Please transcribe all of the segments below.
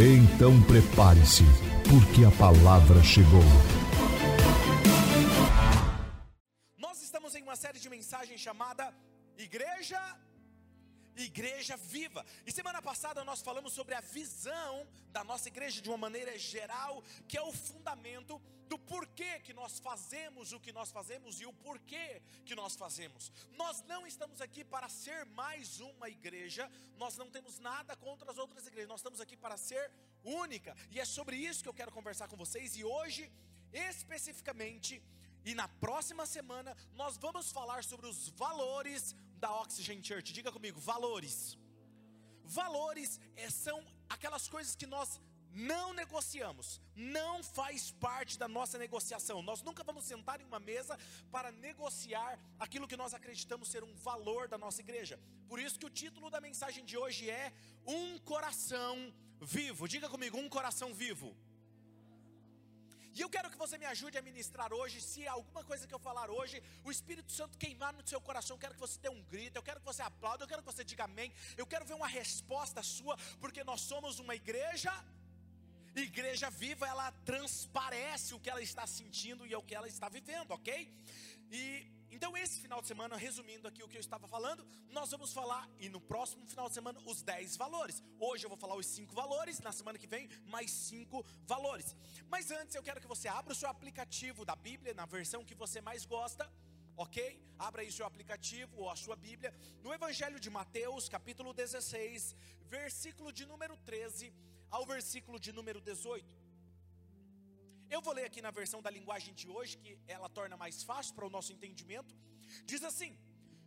Então prepare-se, porque a palavra chegou. Nós estamos em uma série de mensagens chamada Igreja Igreja Viva. E semana passada nós falamos sobre a visão da nossa igreja de uma maneira geral, que é o fundamento do porquê que nós fazemos o que nós fazemos e o porquê que nós fazemos. Nós não estamos aqui para ser mais uma igreja, nós não temos nada contra as outras igrejas, nós estamos aqui para ser única. E é sobre isso que eu quero conversar com vocês e hoje, especificamente, e na próxima semana nós vamos falar sobre os valores da Oxygen Church. Diga comigo, valores. Valores é, são aquelas coisas que nós não negociamos, não faz parte da nossa negociação. Nós nunca vamos sentar em uma mesa para negociar aquilo que nós acreditamos ser um valor da nossa igreja. Por isso que o título da mensagem de hoje é Um Coração Vivo. Diga comigo, um coração vivo. E eu quero que você me ajude a ministrar hoje. Se alguma coisa que eu falar hoje, o Espírito Santo queimar no seu coração, eu quero que você dê um grito, eu quero que você aplaude, eu quero que você diga amém. Eu quero ver uma resposta sua, porque nós somos uma igreja. Igreja viva, ela transparece o que ela está sentindo e o que ela está vivendo, ok? E então, esse final de semana, resumindo aqui o que eu estava falando, nós vamos falar, e no próximo final de semana, os 10 valores. Hoje eu vou falar os 5 valores, na semana que vem, mais 5 valores. Mas antes, eu quero que você abra o seu aplicativo da Bíblia, na versão que você mais gosta, ok? Abra aí o seu aplicativo ou a sua Bíblia, no Evangelho de Mateus, capítulo 16, versículo de número 13 ao versículo de número 18. Eu vou ler aqui na versão da linguagem de hoje, que ela torna mais fácil para o nosso entendimento. Diz assim: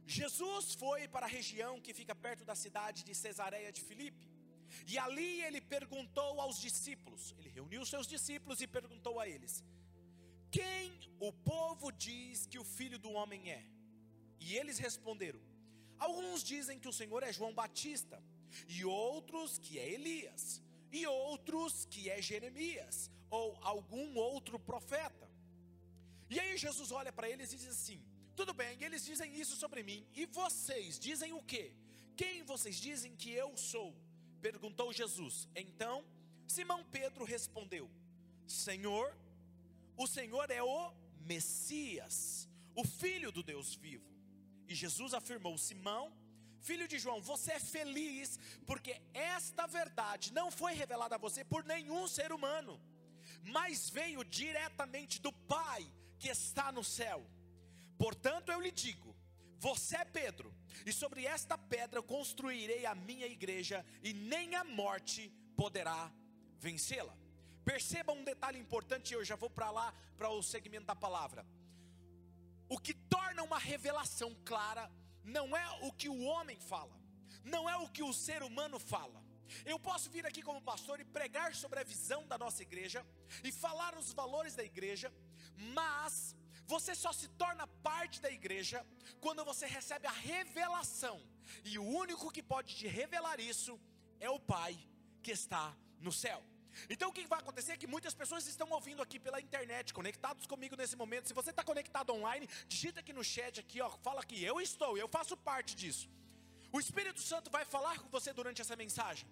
Jesus foi para a região que fica perto da cidade de Cesareia de Filipe. E ali ele perguntou aos discípulos, ele reuniu seus discípulos e perguntou a eles: Quem o povo diz que o filho do homem é? E eles responderam: Alguns dizem que o Senhor é João Batista, e outros que é Elias, e outros que é Jeremias ou algum outro profeta. E aí Jesus olha para eles e diz assim: Tudo bem, eles dizem isso sobre mim, e vocês dizem o quê? Quem vocês dizem que eu sou? Perguntou Jesus. Então Simão Pedro respondeu: Senhor, o Senhor é o Messias, o Filho do Deus vivo. E Jesus afirmou: Simão, filho de João, você é feliz, porque esta verdade não foi revelada a você por nenhum ser humano mas veio diretamente do Pai que está no céu. Portanto, eu lhe digo: você é Pedro, e sobre esta pedra construirei a minha igreja, e nem a morte poderá vencê-la. Perceba um detalhe importante, eu já vou para lá, para o segmento da palavra. O que torna uma revelação clara não é o que o homem fala, não é o que o ser humano fala, eu posso vir aqui como pastor e pregar sobre a visão da nossa igreja e falar os valores da igreja, mas você só se torna parte da igreja quando você recebe a revelação, e o único que pode te revelar isso é o Pai que está no céu. Então o que vai acontecer é que muitas pessoas estão ouvindo aqui pela internet, conectados comigo nesse momento. Se você está conectado online, digita aqui no chat aqui, ó, fala que eu estou, eu faço parte disso. O Espírito Santo vai falar com você durante essa mensagem.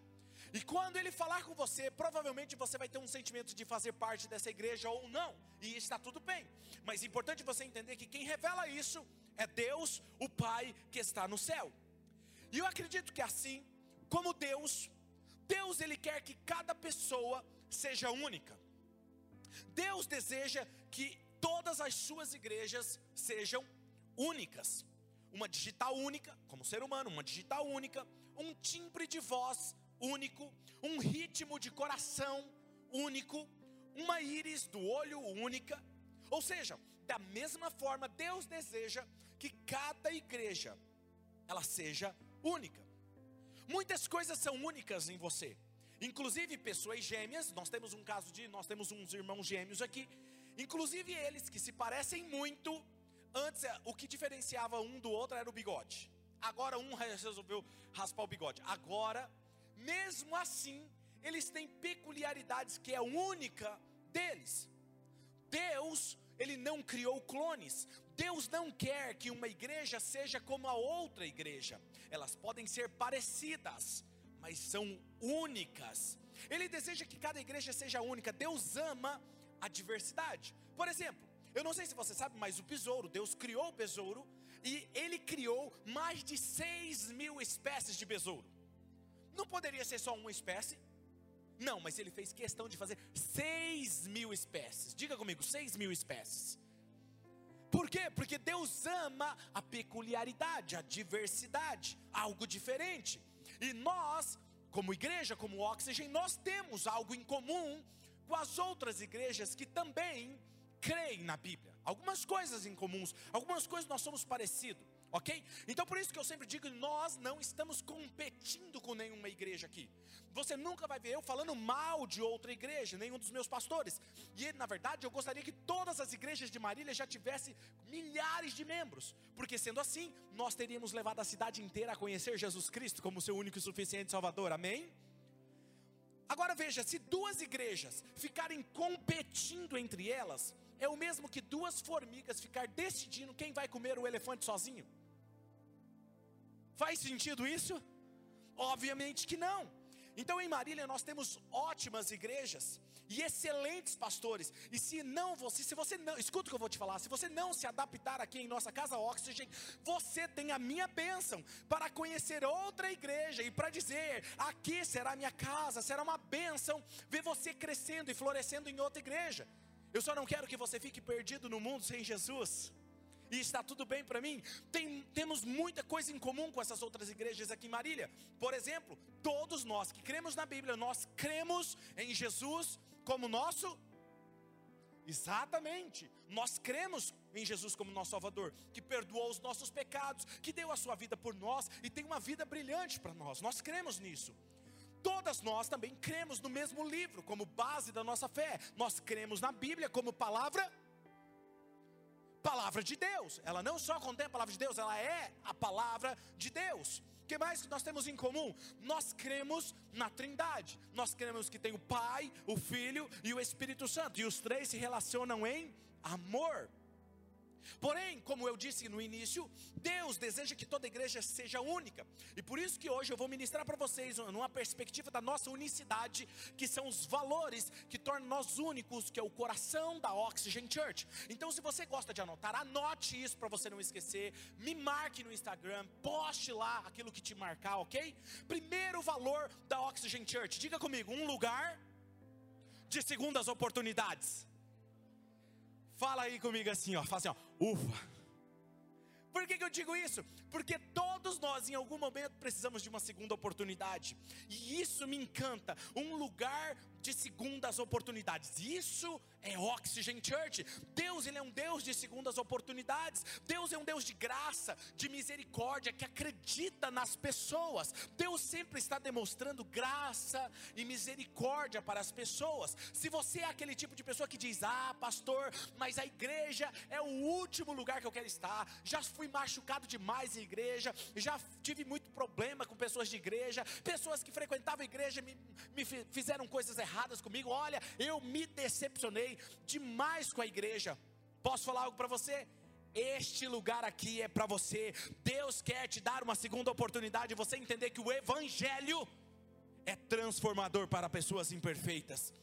E quando ele falar com você, provavelmente você vai ter um sentimento de fazer parte dessa igreja ou não, e está tudo bem. Mas é importante você entender que quem revela isso é Deus, o Pai que está no céu. E eu acredito que assim, como Deus, Deus ele quer que cada pessoa seja única. Deus deseja que todas as suas igrejas sejam únicas. Uma digital única, como ser humano, uma digital única, um timbre de voz único, um ritmo de coração único, uma íris do olho única. Ou seja, da mesma forma, Deus deseja que cada igreja ela seja única. Muitas coisas são únicas em você. Inclusive pessoas gêmeas, nós temos um caso de, nós temos uns irmãos gêmeos aqui, inclusive eles que se parecem muito, antes o que diferenciava um do outro era o bigode. Agora um resolveu raspar o bigode. Agora, mesmo assim, eles têm peculiaridades que é única deles. Deus, ele não criou clones. Deus não quer que uma igreja seja como a outra igreja. Elas podem ser parecidas, mas são únicas. Ele deseja que cada igreja seja única. Deus ama a diversidade. Por exemplo, eu não sei se você sabe, mas o besouro, Deus criou o besouro e ele criou mais de 6 mil espécies de besouro. Não poderia ser só uma espécie? Não, mas ele fez questão de fazer 6 mil espécies. Diga comigo, 6 mil espécies. Por quê? Porque Deus ama a peculiaridade, a diversidade, algo diferente. E nós, como igreja, como Oxygen, nós temos algo em comum com as outras igrejas que também creem na Bíblia. Algumas coisas em comuns, algumas coisas nós somos parecidos, ok? Então por isso que eu sempre digo, nós não estamos competindo com nenhuma igreja aqui. Você nunca vai ver eu falando mal de outra igreja, nenhum dos meus pastores. E na verdade eu gostaria que todas as igrejas de Marília já tivessem milhares de membros, porque sendo assim, nós teríamos levado a cidade inteira a conhecer Jesus Cristo como seu único e suficiente Salvador. Amém? Agora veja, se duas igrejas ficarem competindo entre elas, é o mesmo que duas formigas ficar decidindo quem vai comer o elefante sozinho. Faz sentido isso? Obviamente que não. Então em Marília nós temos ótimas igrejas e excelentes pastores. E se não você, se você não, escuta o que eu vou te falar, se você não se adaptar aqui em nossa casa Oxygen, você tem a minha bênção para conhecer outra igreja e para dizer: aqui será minha casa, será uma bênção ver você crescendo e florescendo em outra igreja. Eu só não quero que você fique perdido no mundo sem Jesus. E está tudo bem para mim. Tem, temos muita coisa em comum com essas outras igrejas aqui em Marília. Por exemplo, todos nós que cremos na Bíblia, nós cremos em Jesus como nosso Exatamente. Nós cremos em Jesus como nosso Salvador, que perdoou os nossos pecados, que deu a sua vida por nós e tem uma vida brilhante para nós. Nós cremos nisso. Todas nós também cremos no mesmo livro como base da nossa fé. Nós cremos na Bíblia como palavra palavra de Deus. Ela não só contém a palavra de Deus, ela é a palavra de Deus. O que mais nós temos em comum? Nós cremos na Trindade. Nós cremos que tem o Pai, o Filho e o Espírito Santo, e os três se relacionam em amor. Porém, como eu disse no início, Deus deseja que toda igreja seja única. E por isso que hoje eu vou ministrar para vocês numa perspectiva da nossa unicidade, que são os valores que tornam nós únicos, que é o coração da Oxygen Church. Então, se você gosta de anotar, anote isso para você não esquecer. Me marque no Instagram, poste lá aquilo que te marcar, ok? Primeiro valor da Oxygen Church. Diga comigo, um lugar de segundas oportunidades. Fala aí comigo assim, ó. Fala assim, ó. Ufa. Por que, que eu digo isso? Porque todos nós, em algum momento, precisamos de uma segunda oportunidade. E isso me encanta. Um lugar de segundas oportunidades. Isso é Oxygen Church. Deus, ele é um Deus de segundas oportunidades. Deus é um Deus de graça, de misericórdia, que acredita nas pessoas. Deus sempre está demonstrando graça e misericórdia para as pessoas. Se você é aquele tipo de pessoa que diz: "Ah, pastor, mas a igreja é o último lugar que eu quero estar. Já fui machucado demais igreja, já tive muito problema com pessoas de igreja, pessoas que frequentavam igreja me, me fizeram coisas erradas erradas comigo. Olha, eu me decepcionei demais com a igreja. Posso falar algo para você? Este lugar aqui é para você. Deus quer te dar uma segunda oportunidade. Você entender que o Evangelho é transformador para pessoas imperfeitas.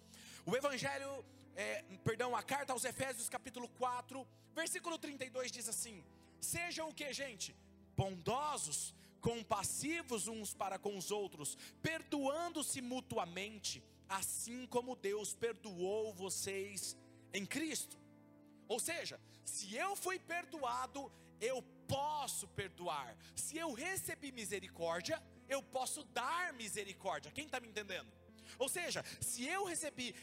O Evangelho, é, perdão, a carta aos Efésios, capítulo 4, versículo 32 diz assim: Sejam o que, gente? Bondosos, compassivos uns para com os outros, perdoando-se mutuamente assim como Deus perdoou vocês em Cristo. Ou seja, se eu fui perdoado, eu posso perdoar. Se eu recebi misericórdia, eu posso dar misericórdia. Quem está me entendendo? Ou seja, se eu recebi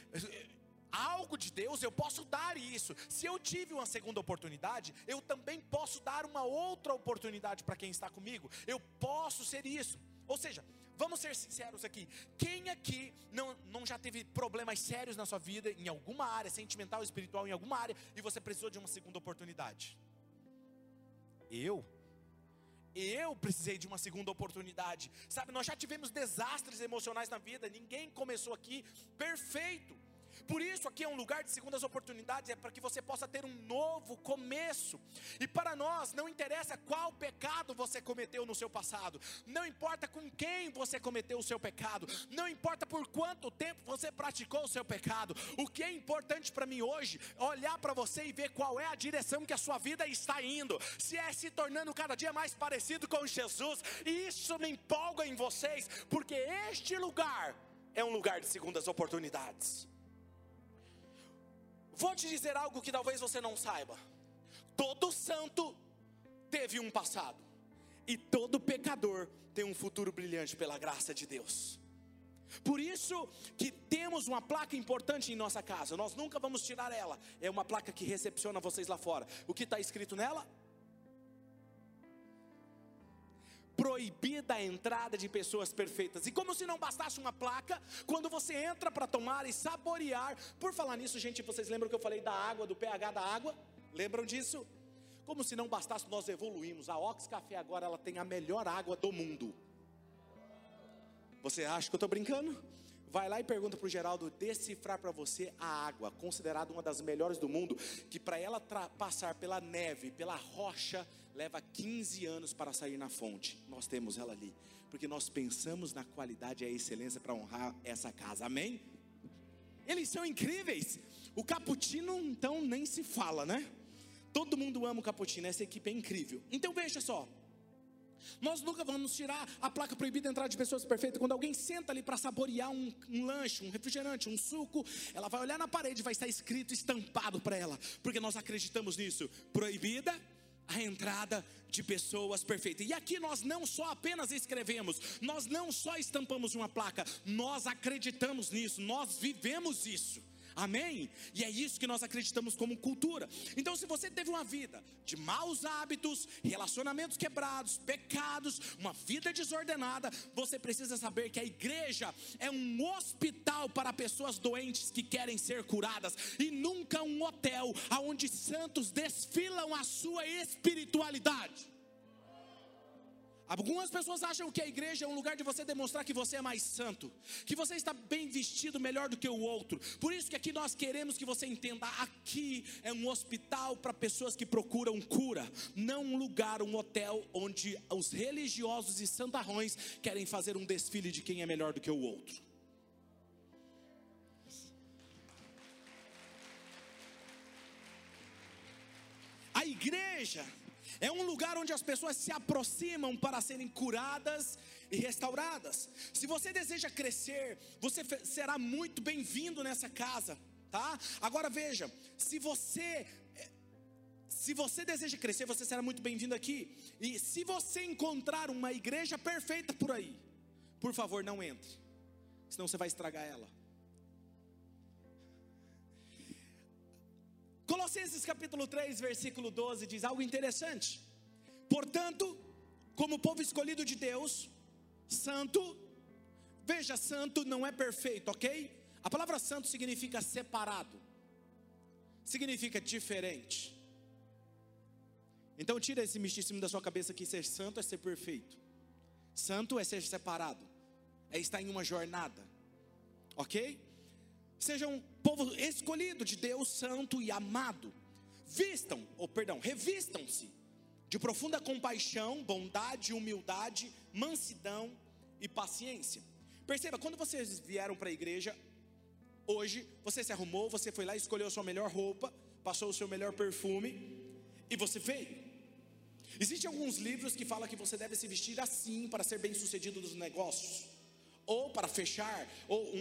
algo de Deus, eu posso dar isso. Se eu tive uma segunda oportunidade, eu também posso dar uma outra oportunidade para quem está comigo. Eu posso ser isso. Ou seja, Vamos ser sinceros aqui. Quem aqui não, não já teve problemas sérios na sua vida, em alguma área, sentimental, espiritual, em alguma área, e você precisou de uma segunda oportunidade? Eu? Eu precisei de uma segunda oportunidade. Sabe, nós já tivemos desastres emocionais na vida, ninguém começou aqui perfeito. Por isso, aqui é um lugar de segundas oportunidades, é para que você possa ter um novo começo. E para nós, não interessa qual pecado você cometeu no seu passado, não importa com quem você cometeu o seu pecado, não importa por quanto tempo você praticou o seu pecado. O que é importante para mim hoje é olhar para você e ver qual é a direção que a sua vida está indo, se é se tornando cada dia mais parecido com Jesus, e isso me empolga em vocês, porque este lugar é um lugar de segundas oportunidades. Vou te dizer algo que talvez você não saiba. Todo santo teve um passado, e todo pecador tem um futuro brilhante pela graça de Deus. Por isso que temos uma placa importante em nossa casa. Nós nunca vamos tirar ela. É uma placa que recepciona vocês lá fora. O que está escrito nela? Proibida a entrada de pessoas perfeitas. E como se não bastasse uma placa, quando você entra para tomar e saborear, por falar nisso, gente, vocês lembram que eu falei da água, do pH da água? Lembram disso? Como se não bastasse, nós evoluímos. A Ox Café agora ela tem a melhor água do mundo. Você acha que eu estou brincando? Vai lá e pergunta para o Geraldo decifrar para você a água, considerada uma das melhores do mundo, que para ela passar pela neve, pela rocha, leva 15 anos para sair na fonte. Nós temos ela ali, porque nós pensamos na qualidade e a excelência para honrar essa casa. Amém? Eles são incríveis. O cappuccino então nem se fala, né? Todo mundo ama o cappuccino, essa equipe é incrível. Então veja só, nós nunca vamos tirar a placa proibida de entrada de pessoas perfeitas. Quando alguém senta ali para saborear um, um, lanche, um refrigerante, um suco, ela vai olhar na parede, vai estar escrito, estampado para ela, porque nós acreditamos nisso. Proibida a entrada de pessoas perfeitas. E aqui nós não só apenas escrevemos, nós não só estampamos uma placa, nós acreditamos nisso, nós vivemos isso. Amém? E é isso que nós acreditamos como cultura. Então, se você teve uma vida de maus hábitos, relacionamentos quebrados, pecados, uma vida desordenada, você precisa saber que a igreja é um hospital para pessoas doentes que querem ser curadas e nunca um hotel onde santos desfilam a sua espiritualidade. Algumas pessoas acham que a igreja é um lugar de você demonstrar que você é mais santo, que você está bem vestido melhor do que o outro. Por isso que aqui nós queremos que você entenda: aqui é um hospital para pessoas que procuram cura, não um lugar, um hotel onde os religiosos e santarrões querem fazer um desfile de quem é melhor do que o outro. A igreja é um lugar onde as pessoas se aproximam para serem curadas e restauradas. Se você deseja crescer, você será muito bem-vindo nessa casa, tá? Agora veja, se você eh, se você deseja crescer, você será muito bem-vindo aqui. E se você encontrar uma igreja perfeita por aí, por favor, não entre. Senão você vai estragar ela. Colossenses capítulo 3, versículo 12 diz algo interessante. Portanto, como povo escolhido de Deus, santo, veja, santo não é perfeito, ok? A palavra santo significa separado, significa diferente. Então tira esse misticismo da sua cabeça que ser santo é ser perfeito. Santo é ser separado, é estar em uma jornada, ok? Seja um povo escolhido de Deus, santo e amado. Vistam, ou perdão, revistam-se de profunda compaixão, bondade, humildade, mansidão e paciência. Perceba, quando vocês vieram para a igreja, hoje, você se arrumou, você foi lá, escolheu a sua melhor roupa, passou o seu melhor perfume e você veio. Existem alguns livros que falam que você deve se vestir assim para ser bem sucedido nos negócios ou para fechar ou um,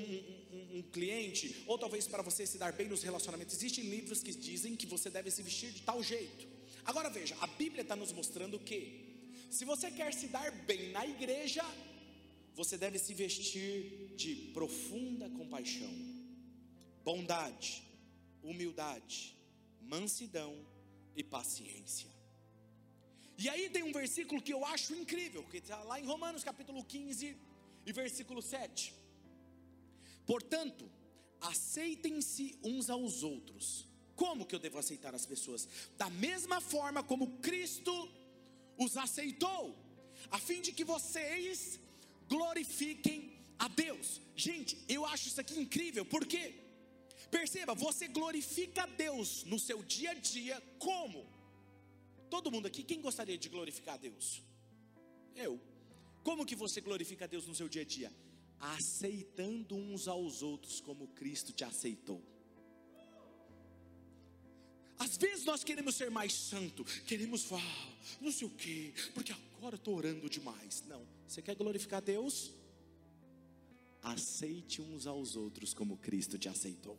um, um, cliente, ou talvez para você se dar bem nos relacionamentos. Existem livros que dizem que você deve se vestir de tal jeito. Agora veja, a Bíblia está nos mostrando que, se você quer se dar bem na igreja, você deve se vestir de profunda compaixão, bondade, humildade, mansidão e paciência. E aí tem um versículo que eu acho incrível, que está lá em Romanos capítulo 15 E versículo 7. Portanto, aceitem-se uns aos outros. Como que eu devo aceitar as pessoas? Da mesma forma como Cristo os aceitou, a fim de que vocês glorifiquem a Deus. Gente, eu acho isso aqui incrível, por quê? Perceba, você glorifica a Deus no seu dia a dia como? Todo mundo aqui, quem gostaria de glorificar a Deus? Eu. Como que você glorifica a Deus no seu dia a dia? Aceitando uns aos outros como Cristo te aceitou. Às vezes nós queremos ser mais santo, queremos falar, não sei o quê, porque agora estou orando demais. Não, você quer glorificar a Deus? Aceite uns aos outros como Cristo te aceitou.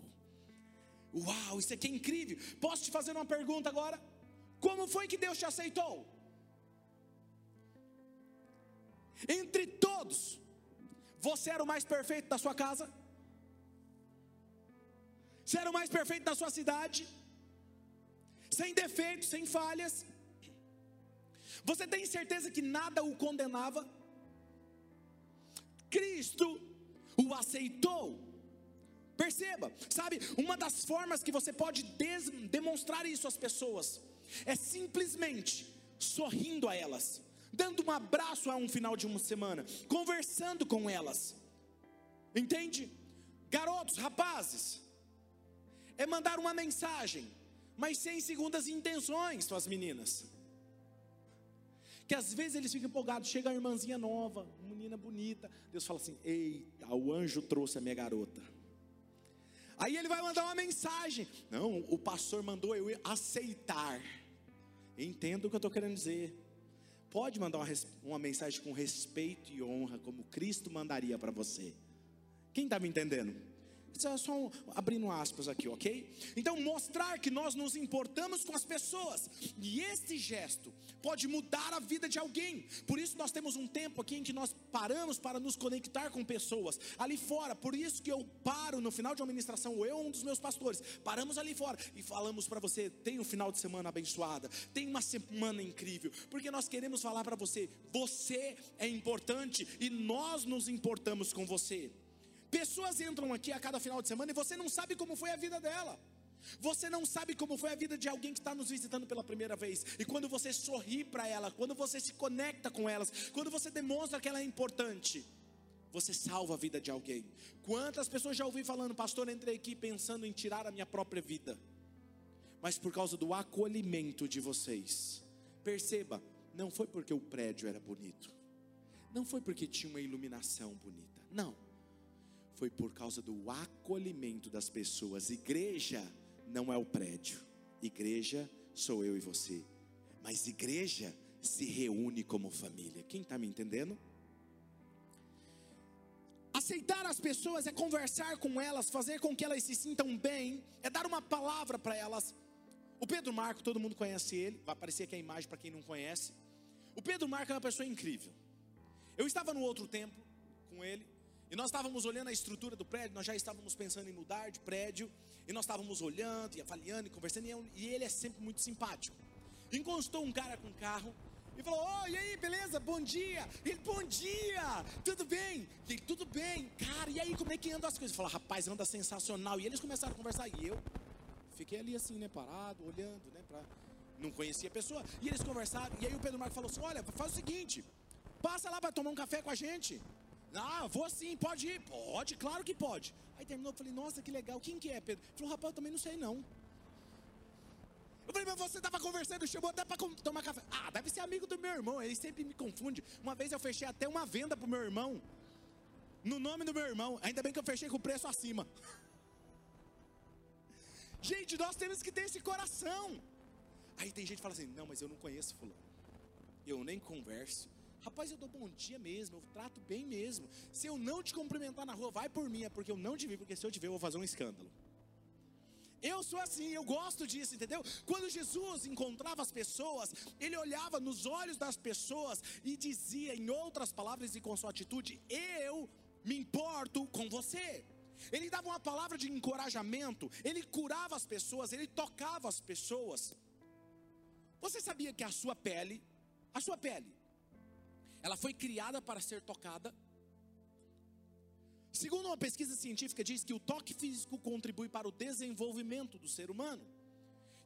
Uau, isso aqui é incrível. Posso te fazer uma pergunta agora? Como foi que Deus te aceitou? Entre todos, você era o mais perfeito da sua casa? Você era o mais perfeito da sua cidade? Sem defeitos, sem falhas? Você tem certeza que nada o condenava? Cristo o aceitou. Perceba, sabe, uma das formas que você pode demonstrar isso às pessoas é simplesmente sorrindo a elas, dando um abraço a um final de uma semana, conversando com elas. Entende? Garotos, rapazes, é mandar uma mensagem, mas sem segundas intenções para as meninas. Que às vezes eles ficam empolgados, chega a irmãzinha nova, menina bonita, Deus fala assim: "Eita, o anjo trouxe a minha garota". Aí ele vai mandar uma mensagem. Não, o pastor mandou eu aceitar. Entenda o que eu estou querendo dizer. Pode mandar uma, uma, mensagem com respeito e honra, como Cristo mandaria para você. Quem está me entendendo? Só um, abrindo aspas aqui, ok? Então, mostrar que nós nos importamos com as pessoas, e este gesto pode mudar a vida de alguém. Por isso, nós temos um tempo aqui em que nós paramos para nos conectar com pessoas ali fora. Por isso que eu paro no final de uma ministração, ou eu, um dos meus pastores, paramos ali fora e falamos para você: tem um final de semana abençoada, tem uma semana incrível, porque nós queremos falar para você: você é importante e nós nos importamos com você. Pessoas entram aqui a cada final de semana e você não sabe como foi a vida dela. Você não sabe como foi a vida de alguém que está nos visitando pela primeira vez. E quando você sorri para ela, quando você se conecta com elas, quando você demonstra que ela é importante, você salva a vida de alguém. Quantas pessoas já ouvi falando, pastor, entrei aqui pensando em tirar a minha própria vida. Mas por causa do acolhimento de vocês. Perceba, não foi porque o prédio era bonito. Não foi porque tinha uma iluminação bonita. Não foi por causa do acolhimento das pessoas. Igreja não é o prédio, igreja sou eu e você, mas igreja se reúne como família. Quem está me entendendo? Aceitar as pessoas é conversar com elas, fazer com que elas se sintam bem, é dar uma palavra para elas. O Pedro Marco, todo mundo conhece ele, vai aparecer aqui a imagem para quem não conhece. O Pedro Marco é uma pessoa incrível. Eu estava no outro tempo com ele, e nós estávamos olhando a estrutura do prédio, nós já estávamos pensando em mudar de prédio, e nós estávamos olhando e avaliando e conversando, e ele é sempre muito simpático. Encostou um cara com carro e falou: Oh, e aí, beleza? Bom dia. Ele, bom dia, tudo bem? E ele, tudo bem, cara, e aí, como é que anda as coisas? Falou: Rapaz, anda sensacional. E eles começaram a conversar, e eu fiquei ali assim, né, parado, olhando, né, pra... não conhecia a pessoa. E eles conversaram, e aí o Pedro Marco falou assim: Olha, faz o seguinte, passa lá para tomar um café com a gente. Ah, vou sim, pode ir. Pode, claro que pode. Aí terminou, eu falei, nossa, que legal. Quem que é, Pedro? Ele falou, rapaz, eu também não sei não. Eu falei, mas você estava conversando, chamou até para tomar café. Ah, deve ser amigo do meu irmão, ele sempre me confunde. Uma vez eu fechei até uma venda pro meu irmão. No nome do meu irmão. Ainda bem que eu fechei com o preço acima. Gente, nós temos que ter esse coração. Aí tem gente que fala assim: não, mas eu não conheço fulano. Eu nem converso. Rapaz, eu dou bom dia mesmo, eu trato bem mesmo. Se eu não te cumprimentar na rua, vai por mim, é porque eu não te vi, porque se eu te ver, eu vou fazer um escândalo. Eu sou assim, eu gosto disso, entendeu? Quando Jesus encontrava as pessoas, ele olhava nos olhos das pessoas e dizia, em outras palavras e com sua atitude: Eu me importo com você. Ele dava uma palavra de encorajamento, ele curava as pessoas, ele tocava as pessoas. Você sabia que a sua pele, a sua pele, ela foi criada para ser tocada. Segundo uma pesquisa científica, diz que o toque físico contribui para o desenvolvimento do ser humano.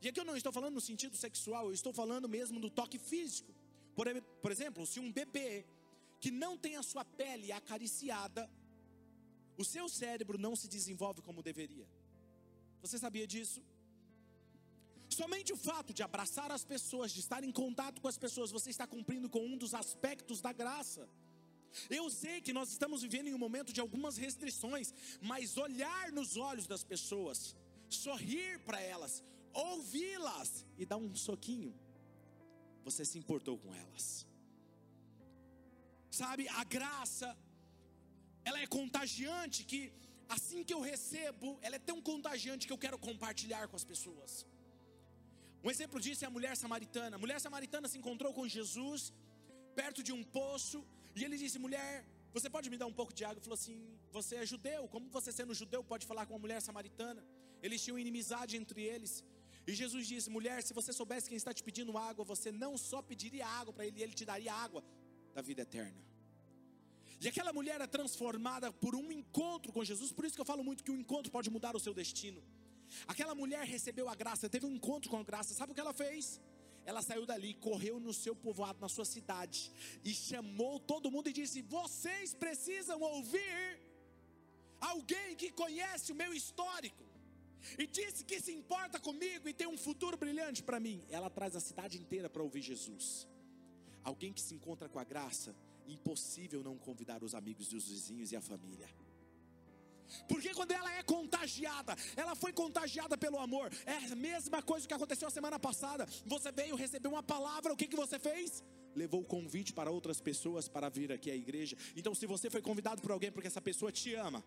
E aqui eu não estou falando no sentido sexual, eu estou falando mesmo do toque físico. Por, por exemplo, se um bebê que não tem a sua pele acariciada, o seu cérebro não se desenvolve como deveria. Você sabia disso? Somente o fato de abraçar as pessoas, de estar em contato com as pessoas, você está cumprindo com um dos aspectos da graça. Eu sei que nós estamos vivendo em um momento de algumas restrições, mas olhar nos olhos das pessoas, sorrir para elas, ouvi-las e dar um soquinho, você se importou com elas. Sabe, a graça, ela é contagiante que assim que eu recebo, ela é tão contagiante que eu quero compartilhar com as pessoas. Um exemplo disso é a mulher samaritana. A mulher samaritana se encontrou com Jesus perto de um poço e ele disse: Mulher, você pode me dar um pouco de água? Ele falou assim: Você é judeu, como você sendo judeu pode falar com uma mulher samaritana? Eles tinham inimizade entre eles. E Jesus disse: Mulher, se você soubesse quem está te pedindo água, você não só pediria água para ele, ele te daria água da vida eterna. E aquela mulher é transformada por um encontro com Jesus, por isso que eu falo muito que o encontro pode mudar o seu destino. Aquela mulher recebeu a graça, teve um encontro com a graça, sabe o que ela fez? Ela saiu dali, correu no seu povoado, na sua cidade, e chamou todo mundo e disse: Vocês precisam ouvir alguém que conhece o meu histórico, e disse que se importa comigo e tem um futuro brilhante para mim. Ela traz a cidade inteira para ouvir Jesus. Alguém que se encontra com a graça, impossível não convidar os amigos e os vizinhos e a família. Porque quando ela é contagiada, ela foi contagiada pelo amor. É a mesma coisa que aconteceu a semana passada. Você veio receber uma palavra, o que, que você fez? Levou o convite para outras pessoas para vir aqui à igreja. Então, se você foi convidado por alguém porque essa pessoa te ama,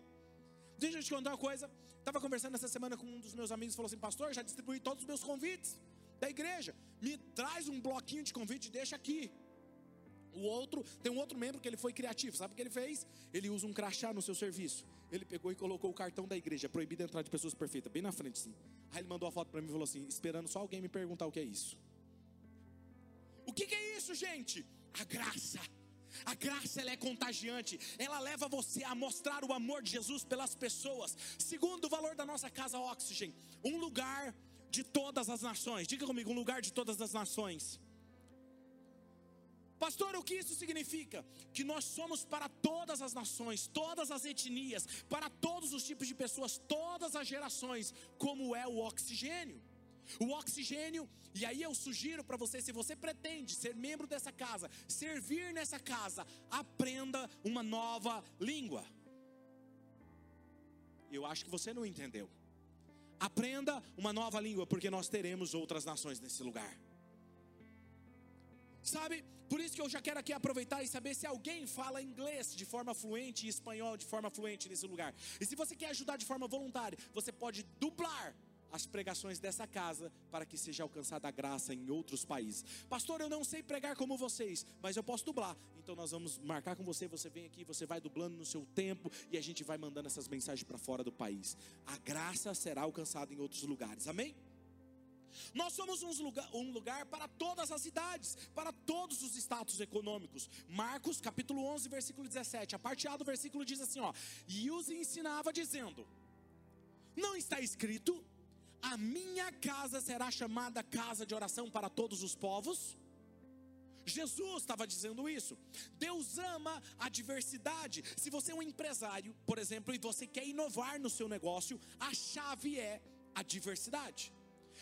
deixa eu te contar uma coisa. Estava conversando essa semana com um dos meus amigos falou assim: Pastor, já distribuí todos os meus convites da igreja. Me traz um bloquinho de convite e deixa aqui. O outro, tem um outro membro que ele foi criativo, sabe o que ele fez? Ele usa um crachá no seu serviço. Ele pegou e colocou o cartão da igreja, proibido entrar de pessoas perfeitas, bem na frente sim. Aí ele mandou a foto para mim e falou assim, esperando só alguém me perguntar o que é isso. O que, que é isso, gente? A graça. A graça ela é contagiante, ela leva você a mostrar o amor de Jesus pelas pessoas. Segundo o valor da nossa casa Oxygen, um lugar de todas as nações. Diga comigo, um lugar de todas as nações. Pastor, o que isso significa? Que nós somos para todas as nações, todas as etnias, para todos os tipos de pessoas, todas as gerações, como é o oxigênio. O oxigênio, e aí eu sugiro para você, se você pretende ser membro dessa casa, servir nessa casa, aprenda uma nova língua. Eu acho que você não entendeu. Aprenda uma nova língua, porque nós teremos outras nações nesse lugar. Sabe, por isso que eu já quero aqui aproveitar e saber se alguém fala inglês de forma fluente e espanhol de forma fluente nesse lugar. E se você quer ajudar de forma voluntária, você pode dublar as pregações dessa casa para que seja alcançada a graça em outros países. Pastor, eu não sei pregar como vocês, mas eu posso dublar. Então nós vamos marcar com você, você vem aqui, você vai dublando no seu tempo e a gente vai mandando essas mensagens para fora do país. A graça será alcançada em outros lugares. Amém? Nós somos um lugar, um lugar para todas as idades, para todos os status econômicos. Marcos capítulo 11, versículo 17. A parte A do versículo diz assim: ó, e os ensinava dizendo: Não está escrito, a minha casa será chamada casa de oração para todos os povos? Jesus estava dizendo isso. Deus ama a diversidade. Se você é um empresário, por exemplo, e você quer inovar no seu negócio, a chave é a diversidade.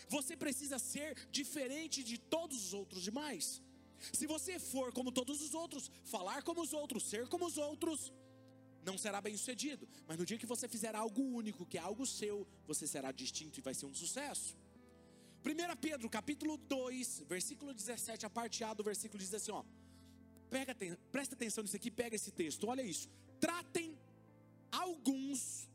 Você precisa ser diferente de todos os outros demais. Se você for como todos os outros, falar como os outros, ser como os outros, não será bem sucedido. Mas no dia que você fizer algo único, que é algo seu, você será distinto e vai ser um sucesso. 1 Pedro capítulo 2, versículo 17, a parte A do versículo diz assim: ó, pega, presta atenção nisso aqui, pega esse texto, olha isso. Tratem alguns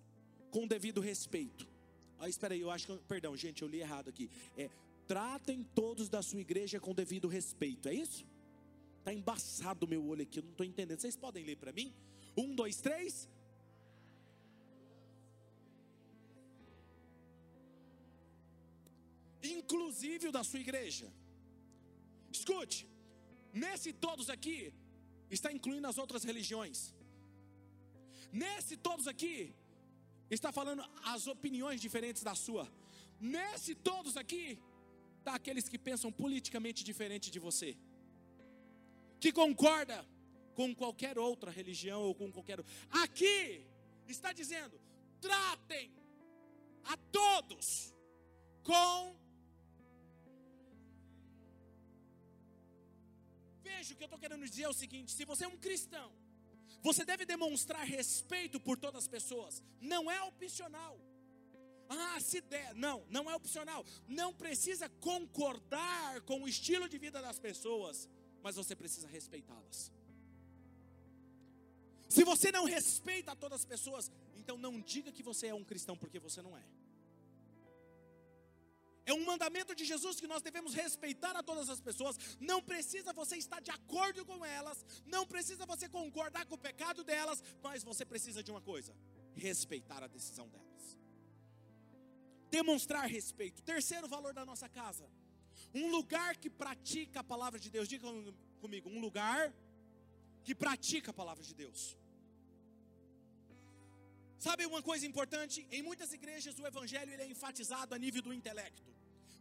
com devido respeito ah, espera aí, eu acho que. Perdão, gente, eu li errado aqui. É, tratem todos da sua igreja com devido respeito, é isso? Está embaçado o meu olho aqui, eu não estou entendendo. Vocês podem ler para mim? Um, dois, três. Inclusive o da sua igreja. Escute, nesse todos aqui, está incluindo as outras religiões. Nesse todos aqui, está falando as opiniões diferentes da sua. Nesse todos aqui, está aqueles que pensam politicamente diferente de você, que concorda com qualquer outra religião ou com qualquer. Aqui está dizendo: tratem a todos com. Veja o que eu estou querendo dizer é o seguinte: se você é um cristão, você deve demonstrar respeito por todas as pessoas, não é opcional. Ah, se der, não, não é opcional. Não precisa concordar com o estilo de vida das pessoas, mas você precisa respeitá-las. Se você não respeita todas as pessoas, então não diga que você é um cristão, porque você não é. É um mandamento de Jesus que nós devemos respeitar a todas as pessoas. Não precisa você estar de acordo com elas, não precisa você concordar com o pecado delas, mas você precisa de uma coisa: respeitar a decisão delas. Demonstrar respeito. Terceiro valor da nossa casa: um lugar que pratica a palavra de Deus. Diga comigo, um lugar que pratica a palavra de Deus. Sabe uma coisa importante? Em muitas igrejas o evangelho ele é enfatizado a nível do intelecto.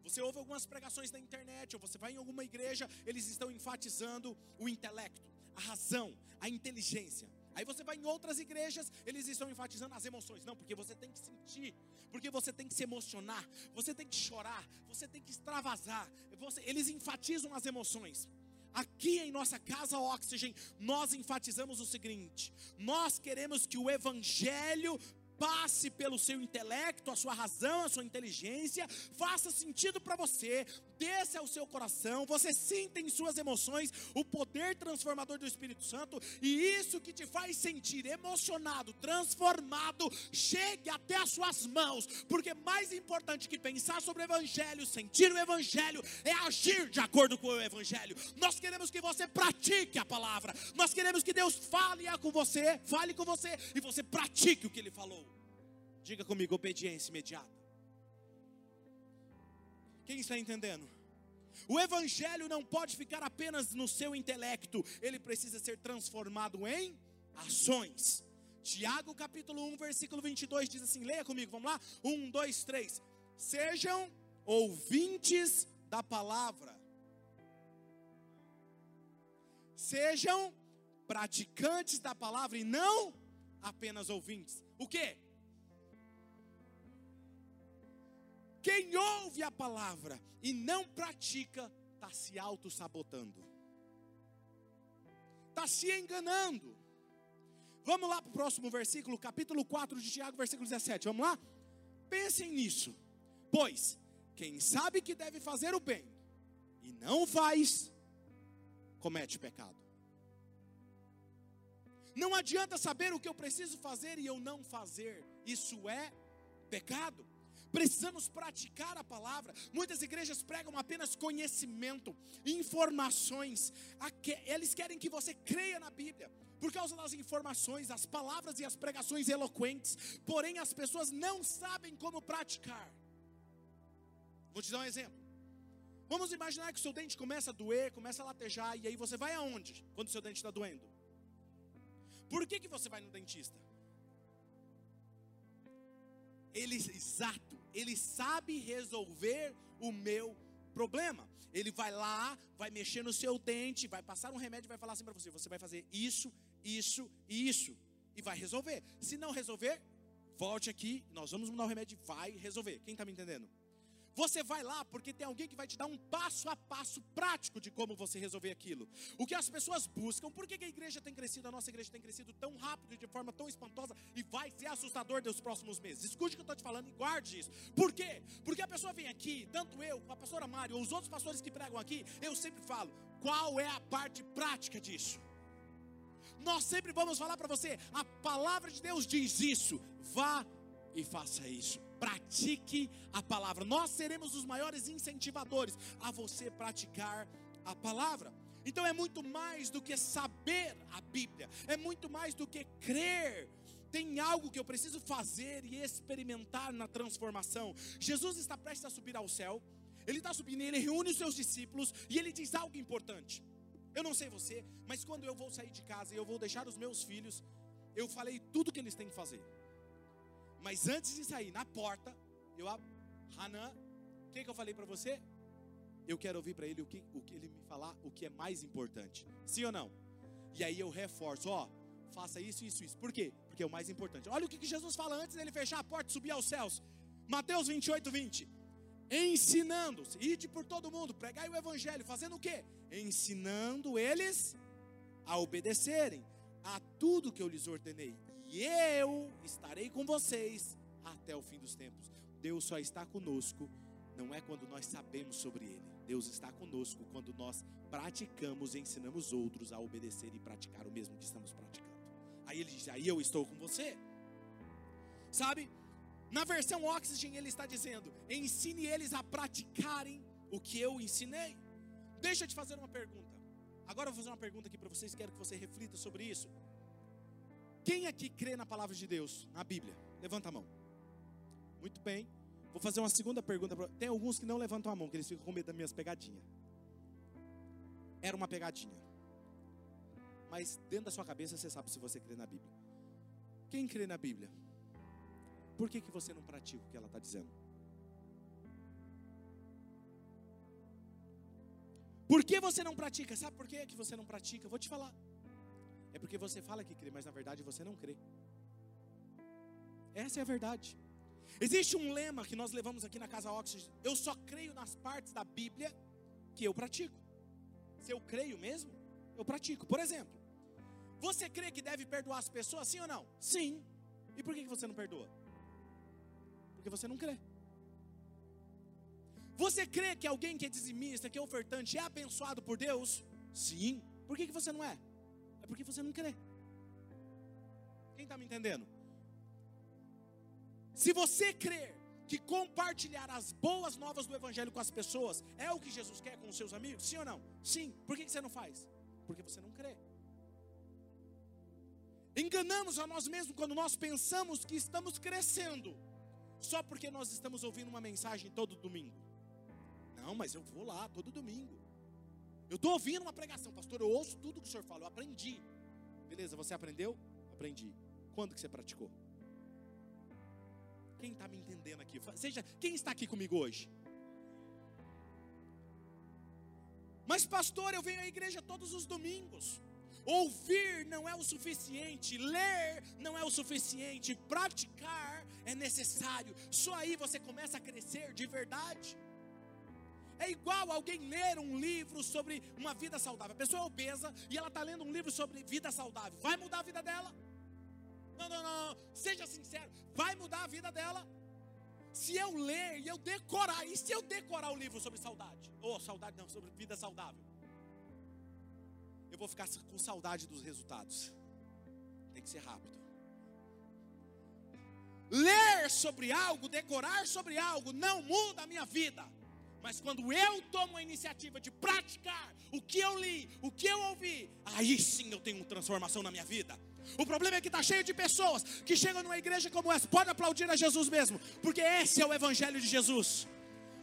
Você ouve algumas pregações na internet, ou você vai em alguma igreja, eles estão enfatizando o intelecto, a razão, a inteligência. Aí você vai em outras igrejas, eles estão enfatizando as emoções. Não, porque você tem que sentir, porque você tem que se emocionar, você tem que chorar, você tem que extravasar. Você, eles enfatizam as emoções. Aqui em nossa casa Oxygen, nós enfatizamos o seguinte: nós queremos que o Evangelho passe pelo seu intelecto, a sua razão, a sua inteligência, faça sentido para você, desça ao seu coração, você sinta em suas emoções o poder transformador do Espírito Santo, e isso que te faz sentir emocionado, transformado, chegue até as suas mãos, porque mais importante que pensar sobre o Evangelho, sentir o Evangelho, é agir de acordo com o Evangelho. Nós queremos que você pratique a palavra, nós queremos que Deus fale com você, fale com você, e você pratique o que Ele falou. Diga comigo, obediência imediata. Quem está entendendo? O evangelho não pode ficar apenas no seu intelecto, ele precisa ser transformado em ações. Tiago capítulo 1, versículo 22 diz assim: leia comigo, vamos lá? 1, 2, 3. Sejam ouvintes da palavra, sejam praticantes da palavra e não apenas ouvintes. O que? Quem ouve a palavra e não pratica, está se auto-sabotando, está se enganando. Vamos lá para o próximo versículo, capítulo 4 de Tiago, versículo 17. Vamos lá? Pensem nisso. Pois, quem sabe que deve fazer o bem e não faz, comete pecado. Não adianta saber o que eu preciso fazer e eu não fazer, isso é pecado. Precisamos praticar a palavra. Muitas igrejas pregam apenas conhecimento, informações. Eles querem que você creia na Bíblia por causa das informações, as palavras e as pregações eloquentes. Porém, as pessoas não sabem como praticar. Vou te dar um exemplo. Vamos imaginar que o seu dente começa a doer, começa a latejar, e aí você vai aonde quando o seu dente está doendo? Por que, que você vai no dentista? Ele, exato, ele sabe resolver o meu problema. Ele vai lá, vai mexer no seu dente, vai passar um remédio vai falar assim para você: você vai fazer isso, isso e isso. E vai resolver. Se não resolver, volte aqui, nós vamos mudar o remédio vai resolver. Quem está me entendendo? Você vai lá porque tem alguém que vai te dar um passo a passo prático de como você resolver aquilo. O que as pessoas buscam, por que a igreja tem crescido, a nossa igreja tem crescido tão rápido, de forma tão espantosa e vai ser assustador nos próximos meses? Escute o que eu estou te falando e guarde isso. Por quê? Porque a pessoa vem aqui, tanto eu, a pastora Mário, ou os outros pastores que pregam aqui, eu sempre falo, qual é a parte prática disso? Nós sempre vamos falar para você, a palavra de Deus diz isso, vá e faça isso pratique a palavra. Nós seremos os maiores incentivadores a você praticar a palavra. Então é muito mais do que saber a Bíblia, é muito mais do que crer. Tem algo que eu preciso fazer e experimentar na transformação. Jesus está prestes a subir ao céu, ele está subindo, ele reúne os seus discípulos e ele diz algo importante. Eu não sei você, mas quando eu vou sair de casa e eu vou deixar os meus filhos, eu falei tudo que eles têm que fazer. Mas antes de sair na porta, eu Hanan, o que, que eu falei para você? Eu quero ouvir para ele o que, o que ele me falar, o que é mais importante. Sim ou não? E aí eu reforço, ó, faça isso, isso, isso. Por quê? Porque é o mais importante. Olha o que, que Jesus fala antes dele fechar a porta e subir aos céus. Mateus 28, 20. Ensinando-se, ide por todo mundo, pregai o evangelho, fazendo o quê? Ensinando eles a obedecerem a tudo que eu lhes ordenei. Eu estarei com vocês até o fim dos tempos. Deus só está conosco, não é quando nós sabemos sobre Ele. Deus está conosco quando nós praticamos e ensinamos outros a obedecer e praticar o mesmo que estamos praticando. Aí ele diz: Aí eu estou com você. Sabe? Na versão Oxygen ele está dizendo: Ensine eles a praticarem o que eu ensinei. Deixa eu te fazer uma pergunta. Agora eu vou fazer uma pergunta aqui para vocês, quero que você reflita sobre isso. Quem aqui crê na palavra de Deus, na Bíblia? Levanta a mão. Muito bem. Vou fazer uma segunda pergunta. Pra... Tem alguns que não levantam a mão, que eles ficam com medo das minhas pegadinhas. Era uma pegadinha. Mas dentro da sua cabeça você sabe se você crê na Bíblia. Quem crê na Bíblia? Por que, que você não pratica o que ela está dizendo? Por que você não pratica? Sabe por que, que você não pratica? Vou te falar. É porque você fala que crê, mas na verdade você não crê. Essa é a verdade. Existe um lema que nós levamos aqui na Casa Oxygen. Eu só creio nas partes da Bíblia que eu pratico. Se eu creio mesmo, eu pratico. Por exemplo, você crê que deve perdoar as pessoas, sim ou não? Sim. E por que você não perdoa? Porque você não crê. Você crê que alguém que é dizimista, que é ofertante, é abençoado por Deus? Sim. Por que você não é? É porque você não crê. Quem está me entendendo? Se você crer que compartilhar as boas novas do Evangelho com as pessoas é o que Jesus quer com os seus amigos, sim ou não? Sim. Por que você não faz? Porque você não crê. Enganamos a nós mesmos quando nós pensamos que estamos crescendo, só porque nós estamos ouvindo uma mensagem todo domingo. Não, mas eu vou lá todo domingo. Eu estou ouvindo uma pregação, pastor. Eu ouço tudo que o senhor fala, eu aprendi. Beleza, você aprendeu? Aprendi. Quando que você praticou? Quem está me entendendo aqui? Seja, quem está aqui comigo hoje? Mas, pastor, eu venho à igreja todos os domingos. Ouvir não é o suficiente, ler não é o suficiente, praticar é necessário. Só aí você começa a crescer de verdade. É igual alguém ler um livro sobre uma vida saudável. A pessoa é obesa e ela está lendo um livro sobre vida saudável. Vai mudar a vida dela? Não, não, não. Seja sincero. Vai mudar a vida dela? Se eu ler e eu decorar, e se eu decorar o livro sobre saudade? Ou oh, saudade não, sobre vida saudável eu vou ficar com saudade dos resultados. Tem que ser rápido. Ler sobre algo, decorar sobre algo, não muda a minha vida. Mas quando eu tomo a iniciativa de praticar o que eu li, o que eu ouvi, aí sim eu tenho uma transformação na minha vida. O problema é que está cheio de pessoas que chegam numa igreja como essa, pode aplaudir a Jesus mesmo, porque esse é o Evangelho de Jesus.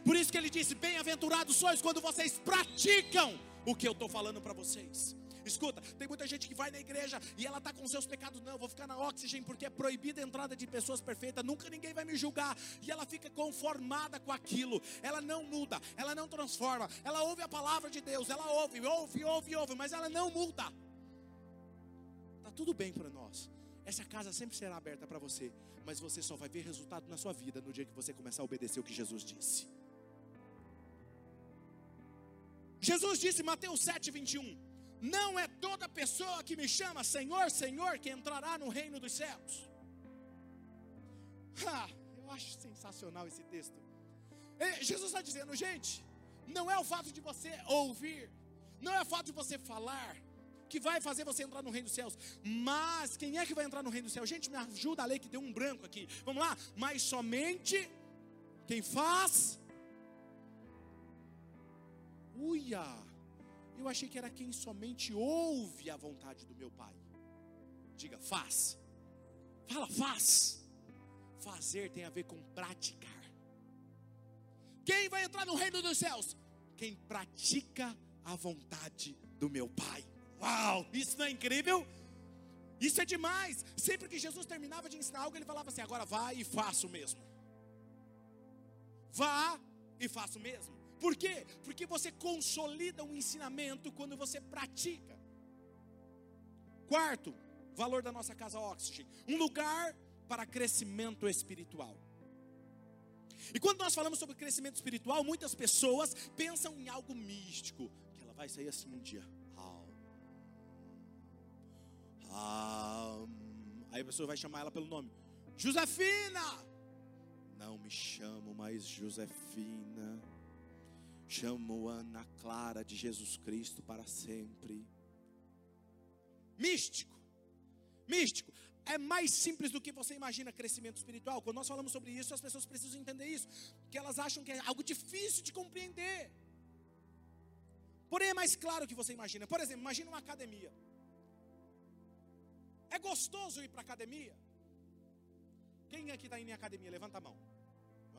Por isso que ele disse: Bem-aventurados sois quando vocês praticam o que eu estou falando para vocês. Escuta, tem muita gente que vai na igreja e ela está com seus pecados. Não, vou ficar na oxigênio porque é proibida a entrada de pessoas perfeitas. Nunca ninguém vai me julgar. E ela fica conformada com aquilo. Ela não muda, ela não transforma. Ela ouve a palavra de Deus, ela ouve, ouve, ouve, ouve, mas ela não muda. Tá tudo bem para nós. Essa casa sempre será aberta para você, mas você só vai ver resultado na sua vida no dia que você começar a obedecer o que Jesus disse. Jesus disse, Mateus 7, 21. Não é toda pessoa que me chama Senhor, Senhor que entrará no reino dos céus. Eu acho sensacional esse texto. Jesus está dizendo, gente, não é o fato de você ouvir, não é o fato de você falar, que vai fazer você entrar no reino dos céus. Mas quem é que vai entrar no reino dos céus? Gente, me ajuda a ler que deu um branco aqui. Vamos lá? Mas somente quem faz. Uia! Eu achei que era quem somente ouve a vontade do meu Pai. Diga, faz. Fala, faz. Fazer tem a ver com praticar. Quem vai entrar no reino dos céus? Quem pratica a vontade do meu Pai. Uau, isso não é incrível? Isso é demais. Sempre que Jesus terminava de ensinar algo, ele falava assim: agora vá e faça o mesmo. Vá e faça o mesmo. Por quê? Porque você consolida um ensinamento quando você pratica. Quarto, valor da nossa casa Oxygen: um lugar para crescimento espiritual. E quando nós falamos sobre crescimento espiritual, muitas pessoas pensam em algo místico, que ela vai sair assim um dia. Aí a pessoa vai chamar ela pelo nome: Josefina! Não me chamo mais Josefina. Chamo Ana Clara de Jesus Cristo para sempre. Místico. Místico. É mais simples do que você imagina crescimento espiritual. Quando nós falamos sobre isso, as pessoas precisam entender isso. Que elas acham que é algo difícil de compreender. Porém, é mais claro que você imagina. Por exemplo, imagina uma academia. É gostoso ir para academia? Quem aqui está indo em academia? Levanta a mão.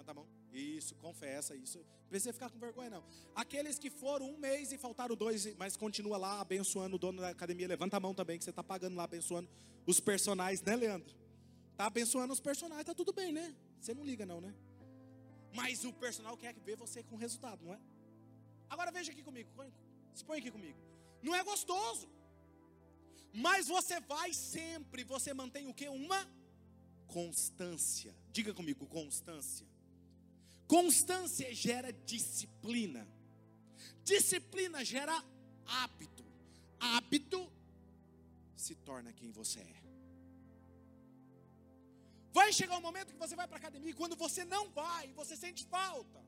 Levanta a mão. Isso, confessa isso. Não precisa ficar com vergonha, não. Aqueles que foram um mês e faltaram dois, mas continua lá abençoando o dono da academia, levanta a mão também, que você está pagando lá, abençoando os personagens, né, Leandro? Está abençoando os personagens, tá tudo bem, né? Você não liga, não, né? Mas o personal quer ver você com resultado, não é? Agora veja aqui comigo, se põe aqui comigo. Não é gostoso. Mas você vai sempre, você mantém o que? Uma constância. Diga comigo, constância. Constância gera disciplina. Disciplina gera hábito. Hábito se torna quem você é. Vai chegar um momento que você vai para a academia e quando você não vai, você sente falta.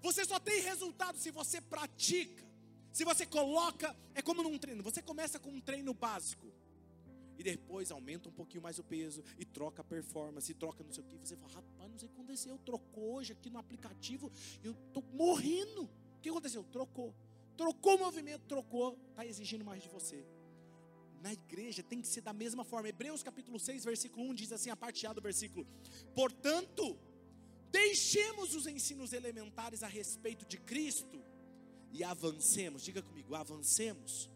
Você só tem resultado se você pratica. Se você coloca, é como num treino, você começa com um treino básico. E depois aumenta um pouquinho mais o peso e troca a performance, e troca não sei o que. Você fala, rapaz, não sei o que aconteceu. Trocou hoje aqui no aplicativo, eu estou morrendo. O que aconteceu? Trocou. Trocou o movimento, trocou, está exigindo mais de você. Na igreja tem que ser da mesma forma. Hebreus capítulo 6, versículo 1 diz assim, a parte A do versículo: Portanto, deixemos os ensinos elementares a respeito de Cristo e avancemos. Diga comigo, avancemos.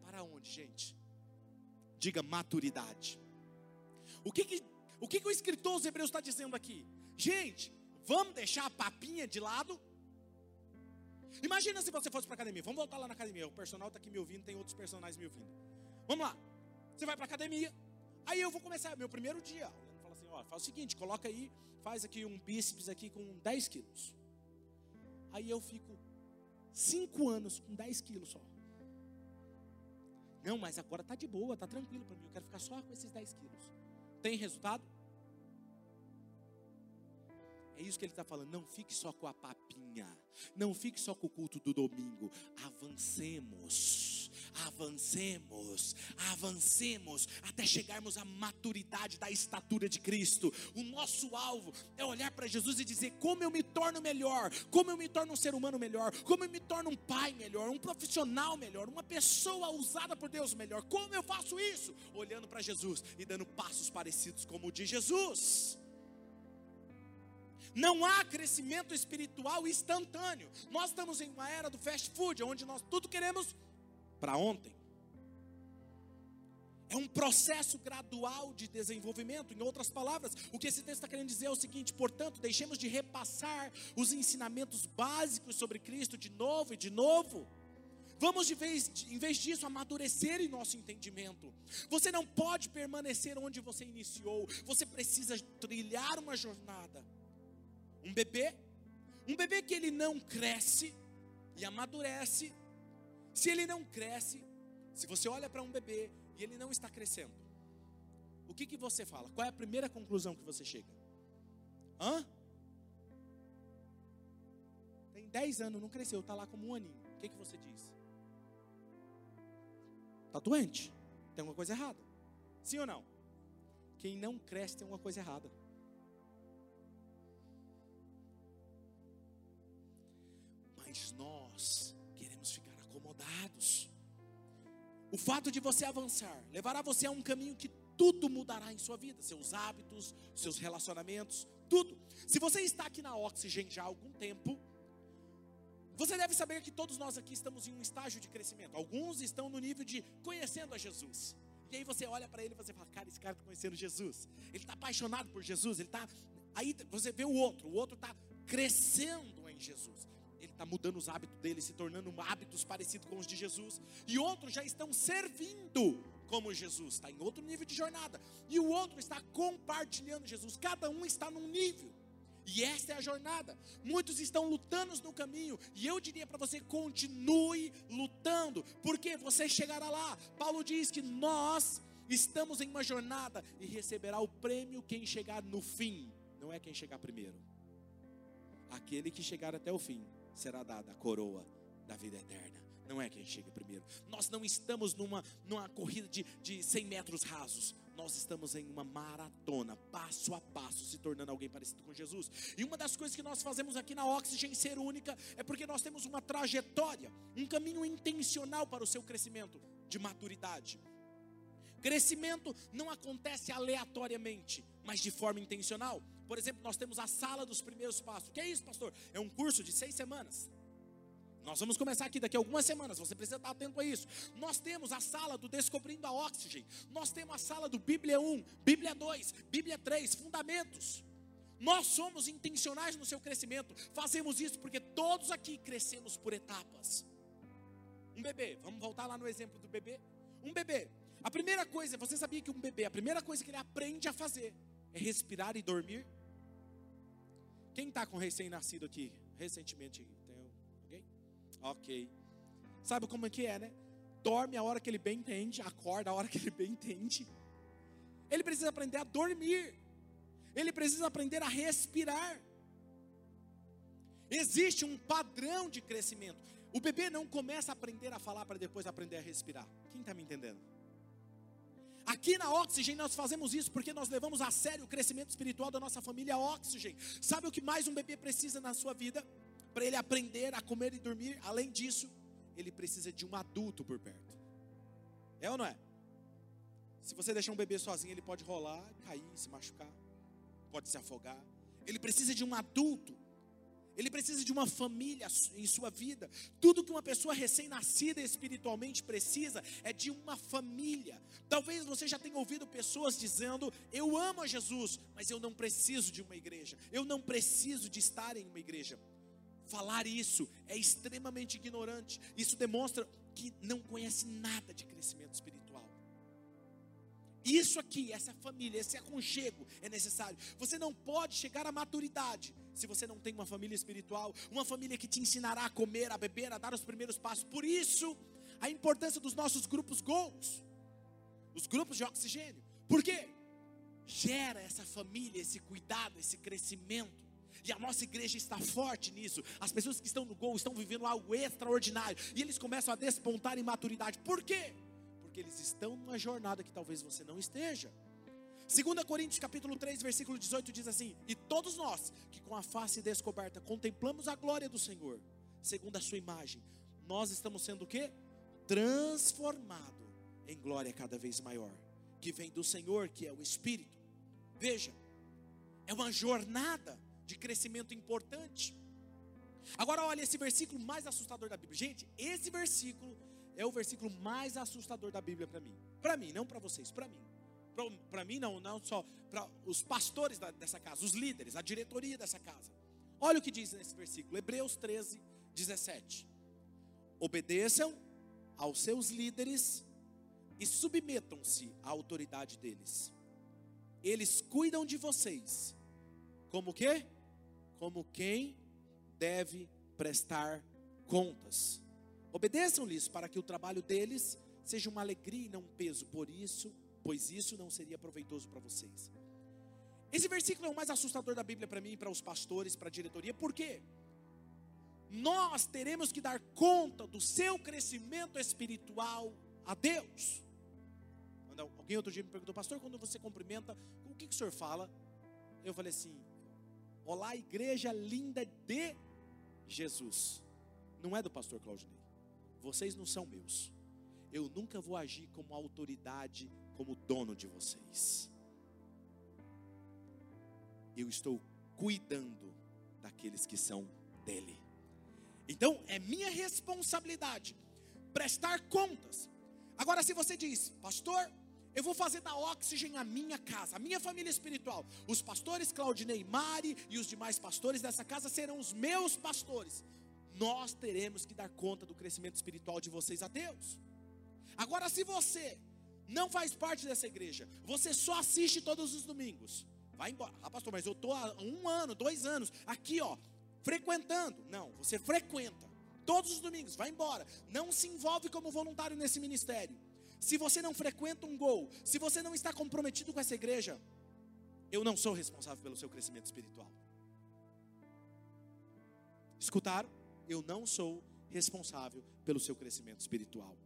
Para onde, gente? Diga maturidade. O que que, o, que que o escritor dos Hebreus está dizendo aqui? Gente, vamos deixar a papinha de lado? Imagina se você fosse para academia. Vamos voltar lá na academia. O personal está aqui me ouvindo, tem outros personagens me ouvindo. Vamos lá. Você vai para academia. Aí eu vou começar meu primeiro dia. Ele fala assim: ó, faz o seguinte, coloca aí, faz aqui um bíceps aqui com 10 quilos. Aí eu fico Cinco anos com 10 quilos só. Não, mas agora tá de boa, tá tranquilo para mim. Eu quero ficar só com esses 10 quilos. Tem resultado? É isso que ele está falando. Não fique só com a papinha. Não fique só com o culto do domingo. Avancemos avancemos, avancemos até chegarmos à maturidade da estatura de Cristo. O nosso alvo é olhar para Jesus e dizer: como eu me torno melhor, como eu me torno um ser humano melhor, como eu me torno um pai melhor, um profissional melhor, uma pessoa usada por Deus melhor. Como eu faço isso? Olhando para Jesus e dando passos parecidos como o de Jesus. Não há crescimento espiritual instantâneo. Nós estamos em uma era do fast food, onde nós tudo queremos para ontem. É um processo gradual de desenvolvimento. Em outras palavras, o que esse texto está querendo dizer é o seguinte: portanto, deixemos de repassar os ensinamentos básicos sobre Cristo de novo e de novo. Vamos, de vez, em vez disso, amadurecer em nosso entendimento. Você não pode permanecer onde você iniciou, você precisa trilhar uma jornada. Um bebê, um bebê que ele não cresce e amadurece, se ele não cresce, se você olha para um bebê e ele não está crescendo, o que, que você fala? Qual é a primeira conclusão que você chega? Hã? Tem 10 anos, não cresceu, está lá como um aninho. O que, que você diz? Está doente? Tem alguma coisa errada? Sim ou não? Quem não cresce tem alguma coisa errada. Mas nós acomodados. O fato de você avançar levará você a um caminho que tudo mudará em sua vida, seus hábitos, seus relacionamentos, tudo. Se você está aqui na Oxygen já há algum tempo, Você deve saber que todos nós aqui estamos em um estágio de crescimento. Alguns estão no nível de conhecendo a Jesus. E aí você olha para ele e você fala, cara, esse cara está conhecendo Jesus. Ele está apaixonado por Jesus. Ele está. Aí você vê o outro. O outro está crescendo em Jesus. Está mudando os hábitos dele, se tornando hábitos parecidos com os de Jesus. E outros já estão servindo como Jesus. Está em outro nível de jornada. E o outro está compartilhando Jesus. Cada um está num nível. E esta é a jornada. Muitos estão lutando no caminho, e eu diria para você: continue lutando, porque você chegará lá. Paulo diz que nós estamos em uma jornada e receberá o prêmio quem chegar no fim, não é quem chegar primeiro. Aquele que chegar até o fim será dada a coroa da vida eterna. Não é quem chega primeiro. Nós não estamos numa, numa corrida de, de 100 metros rasos nós estamos em uma maratona, passo a passo, se tornando alguém parecido com Jesus. E uma das coisas que nós fazemos aqui na Oxygen Ser Única é porque nós temos uma trajetória, um caminho intencional para o seu crescimento de maturidade. Crescimento não acontece aleatoriamente, mas de forma intencional. Por exemplo, nós temos a sala dos primeiros passos. O que é isso, pastor? É um curso de seis semanas. Nós vamos começar aqui daqui a algumas semanas, você precisa estar atento a isso. Nós temos a sala do Descobrindo a Oxygen, nós temos a sala do Bíblia 1, Bíblia 2, Bíblia 3, Fundamentos. Nós somos intencionais no seu crescimento, fazemos isso porque todos aqui crescemos por etapas. Um bebê, vamos voltar lá no exemplo do bebê. Um bebê, a primeira coisa, você sabia que um bebê, a primeira coisa que ele aprende a fazer é respirar e dormir? Quem está com recém-nascido aqui, recentemente? Ok. Sabe como é que é, né? Dorme a hora que ele bem entende, acorda a hora que ele bem entende. Ele precisa aprender a dormir. Ele precisa aprender a respirar. Existe um padrão de crescimento. O bebê não começa a aprender a falar para depois aprender a respirar. Quem está me entendendo? Aqui na Oxygen nós fazemos isso porque nós levamos a sério o crescimento espiritual da nossa família Oxygen. Sabe o que mais um bebê precisa na sua vida? para ele aprender a comer e dormir, além disso, ele precisa de um adulto por perto. É ou não é? Se você deixar um bebê sozinho, ele pode rolar, cair, se machucar, pode se afogar. Ele precisa de um adulto. Ele precisa de uma família em sua vida. Tudo que uma pessoa recém-nascida espiritualmente precisa é de uma família. Talvez você já tenha ouvido pessoas dizendo: Eu amo a Jesus, mas eu não preciso de uma igreja. Eu não preciso de estar em uma igreja. Falar isso é extremamente ignorante. Isso demonstra que não conhece nada de crescimento espiritual. Isso aqui, essa família, esse aconchego é necessário. Você não pode chegar à maturidade se você não tem uma família espiritual, uma família que te ensinará a comer, a beber, a dar os primeiros passos. Por isso, a importância dos nossos grupos gols, os grupos de oxigênio. Por quê? Gera essa família, esse cuidado, esse crescimento. E a nossa igreja está forte nisso. As pessoas que estão no gol estão vivendo algo extraordinário. E eles começam a despontar em maturidade. Por quê? Porque eles estão numa jornada que talvez você não esteja. 2 Coríntios capítulo 3, versículo 18 diz assim: E todos nós que com a face descoberta contemplamos a glória do Senhor, segundo a sua imagem, nós estamos sendo o quê? Transformado em glória cada vez maior, que vem do Senhor, que é o Espírito. Veja, é uma jornada de crescimento importante. Agora olha esse versículo mais assustador da Bíblia. Gente, esse versículo é o versículo mais assustador da Bíblia para mim. Para mim, não para vocês, para mim. Para mim não, não só para os pastores da, dessa casa, os líderes, a diretoria dessa casa. Olha o que diz nesse versículo, Hebreus 13, 17. Obedeçam aos seus líderes e submetam-se à autoridade deles. Eles cuidam de vocês. Como que? como quem deve prestar contas. Obedeçam-lhes para que o trabalho deles seja uma alegria e não um peso, por isso, pois isso não seria proveitoso para vocês. Esse versículo é o mais assustador da Bíblia para mim, para os pastores, para a diretoria, por quê? Nós teremos que dar conta do seu crescimento espiritual a Deus. Alguém outro dia me perguntou, pastor, quando você cumprimenta, o que, que o senhor fala? Eu falei assim, Olá, igreja linda de Jesus. Não é do pastor Claudinei. Vocês não são meus. Eu nunca vou agir como autoridade, como dono de vocês. Eu estou cuidando daqueles que são dele. Então é minha responsabilidade prestar contas. Agora, se você diz, pastor, eu vou fazer da Oxygen a minha casa, a minha família espiritual. Os pastores Claudinei Mari e os demais pastores dessa casa serão os meus pastores. Nós teremos que dar conta do crescimento espiritual de vocês a Deus. Agora, se você não faz parte dessa igreja, você só assiste todos os domingos, vai embora. Ah, pastor, mas eu estou há um ano, dois anos, aqui, ó, frequentando. Não, você frequenta todos os domingos, vai embora. Não se envolve como voluntário nesse ministério. Se você não frequenta um gol, se você não está comprometido com essa igreja, eu não sou responsável pelo seu crescimento espiritual. Escutaram? Eu não sou responsável pelo seu crescimento espiritual.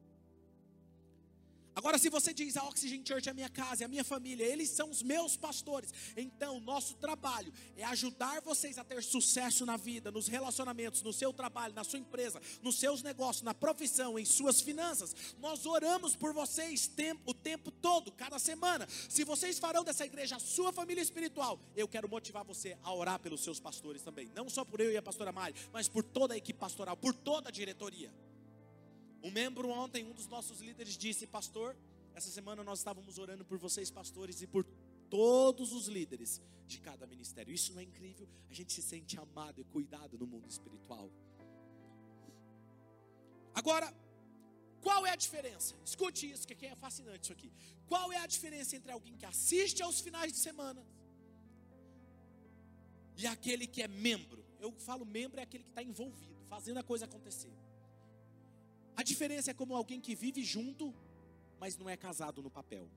Agora, se você diz a Oxygen Church é a minha casa, é a minha família, eles são os meus pastores, então nosso trabalho é ajudar vocês a ter sucesso na vida, nos relacionamentos, no seu trabalho, na sua empresa, nos seus negócios, na profissão, em suas finanças. Nós oramos por vocês o tempo todo, cada semana. Se vocês farão dessa igreja a sua família espiritual, eu quero motivar você a orar pelos seus pastores também, não só por eu e a pastora Mari, mas por toda a equipe pastoral, por toda a diretoria. Um membro ontem, um dos nossos líderes disse, pastor, essa semana nós estávamos orando por vocês, pastores, e por todos os líderes de cada ministério. Isso não é incrível? A gente se sente amado e cuidado no mundo espiritual. Agora, qual é a diferença? Escute isso, que é fascinante isso aqui. Qual é a diferença entre alguém que assiste aos finais de semana e aquele que é membro? Eu falo membro é aquele que está envolvido, fazendo a coisa acontecer. A diferença é como alguém que vive junto, mas não é casado no papel.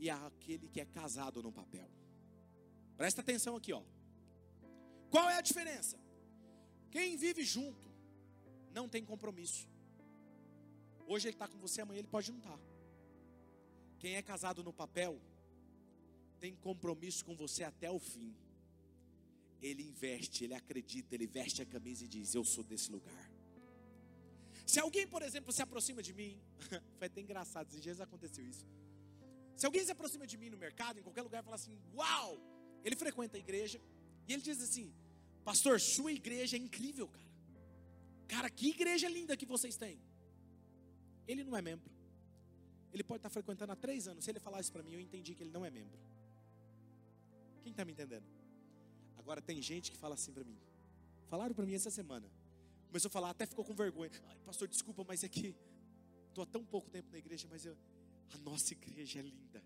E é aquele que é casado no papel. Presta atenção aqui, ó. Qual é a diferença? Quem vive junto não tem compromisso. Hoje ele está com você, amanhã ele pode não estar. Tá. Quem é casado no papel tem compromisso com você até o fim. Ele investe, ele acredita, ele veste a camisa e diz: Eu sou desse lugar. Se alguém, por exemplo, se aproxima de mim, foi até engraçado, esses dias aconteceu isso. Se alguém se aproxima de mim no mercado, em qualquer lugar, e fala assim: Uau! Ele frequenta a igreja e ele diz assim: Pastor, sua igreja é incrível, cara. Cara, que igreja linda que vocês têm. Ele não é membro. Ele pode estar frequentando há três anos. Se ele falar isso para mim, eu entendi que ele não é membro. Quem está me entendendo? Agora tem gente que fala assim para mim. Falaram para mim essa semana. Começou a falar, até ficou com vergonha. Ai, pastor, desculpa, mas é que estou há tão pouco tempo na igreja, mas eu, a nossa igreja é linda.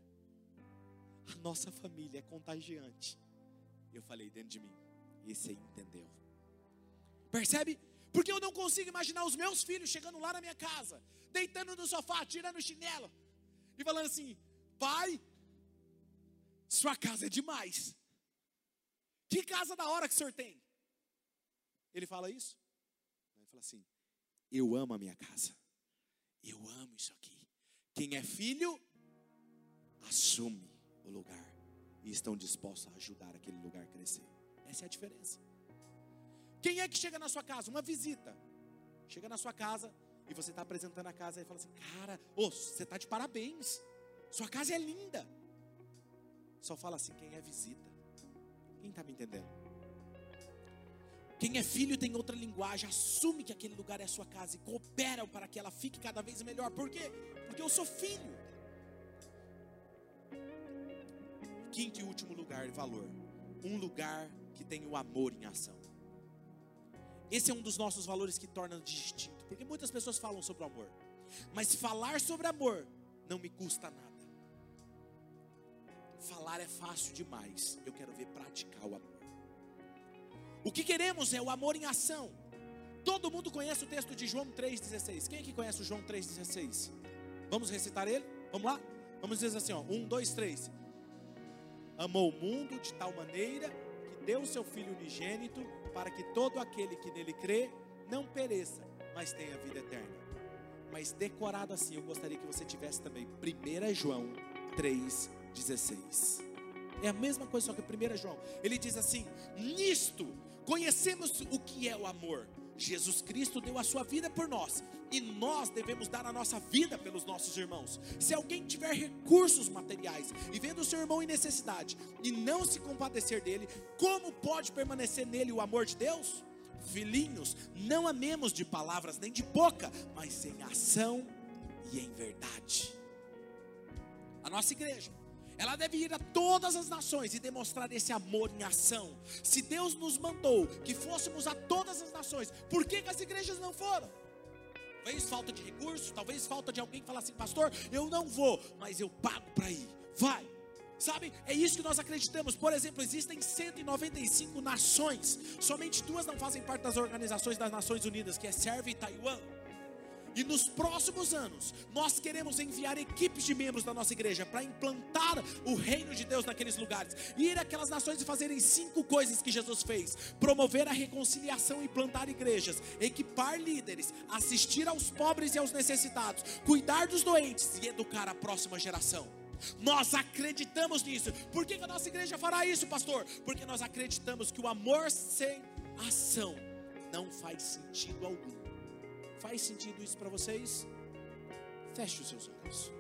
A nossa família é contagiante. Eu falei dentro de mim, esse aí entendeu. Percebe? Porque eu não consigo imaginar os meus filhos chegando lá na minha casa, deitando no sofá, tirando o chinelo e falando assim: pai, sua casa é demais. Que casa da hora que o senhor tem? Ele fala isso? Fala assim: Eu amo a minha casa. Eu amo isso aqui. Quem é filho, assume o lugar. E estão dispostos a ajudar aquele lugar a crescer. Essa é a diferença. Quem é que chega na sua casa? Uma visita. Chega na sua casa e você está apresentando a casa e fala assim: Cara, oh, você está de parabéns. Sua casa é linda. Só fala assim: quem é visita. Quem está me entendendo? Quem é filho tem outra linguagem, assume que aquele lugar é a sua casa e coopera para que ela fique cada vez melhor. Por quê? Porque eu sou filho. Quinto e último lugar, valor. Um lugar que tem o amor em ação. Esse é um dos nossos valores que torna distinto. Porque muitas pessoas falam sobre o amor. Mas falar sobre amor não me custa nada. Falar é fácil demais. Eu quero ver praticar o amor. O que queremos é o amor em ação. Todo mundo conhece o texto de João 3,16. Quem aqui conhece o João 3,16? Vamos recitar ele? Vamos lá? Vamos dizer assim: ó, um, dois, três. Amou o mundo de tal maneira que deu o seu Filho unigênito para que todo aquele que nele crê não pereça, mas tenha vida eterna. Mas decorado assim, eu gostaria que você tivesse também 1 João 3,16. É a mesma coisa, só que 1 João. Ele diz assim: Nisto Conhecemos o que é o amor. Jesus Cristo deu a sua vida por nós e nós devemos dar a nossa vida pelos nossos irmãos. Se alguém tiver recursos materiais e vendo o seu irmão em necessidade e não se compadecer dele, como pode permanecer nele o amor de Deus? Filhinhos, não amemos de palavras nem de boca, mas em ação e em verdade. A nossa igreja, ela deve ir a todas as nações e demonstrar esse amor em ação. Se Deus nos mandou que fôssemos a todas as nações, por que, que as igrejas não foram? Talvez falta de recursos, talvez falta de alguém que fala assim, pastor, eu não vou, mas eu pago para ir. Vai. Sabe, é isso que nós acreditamos. Por exemplo, existem 195 nações, somente duas não fazem parte das organizações das Nações Unidas, que é Sérvia e Taiwan. E nos próximos anos, nós queremos enviar equipes de membros da nossa igreja para implantar o reino de Deus naqueles lugares. Ir àquelas nações e fazerem cinco coisas que Jesus fez: promover a reconciliação e plantar igrejas, equipar líderes, assistir aos pobres e aos necessitados, cuidar dos doentes e educar a próxima geração. Nós acreditamos nisso. Por que, que a nossa igreja fará isso, pastor? Porque nós acreditamos que o amor sem ação não faz sentido algum. Faz sentido isso para vocês? Feche os seus olhos.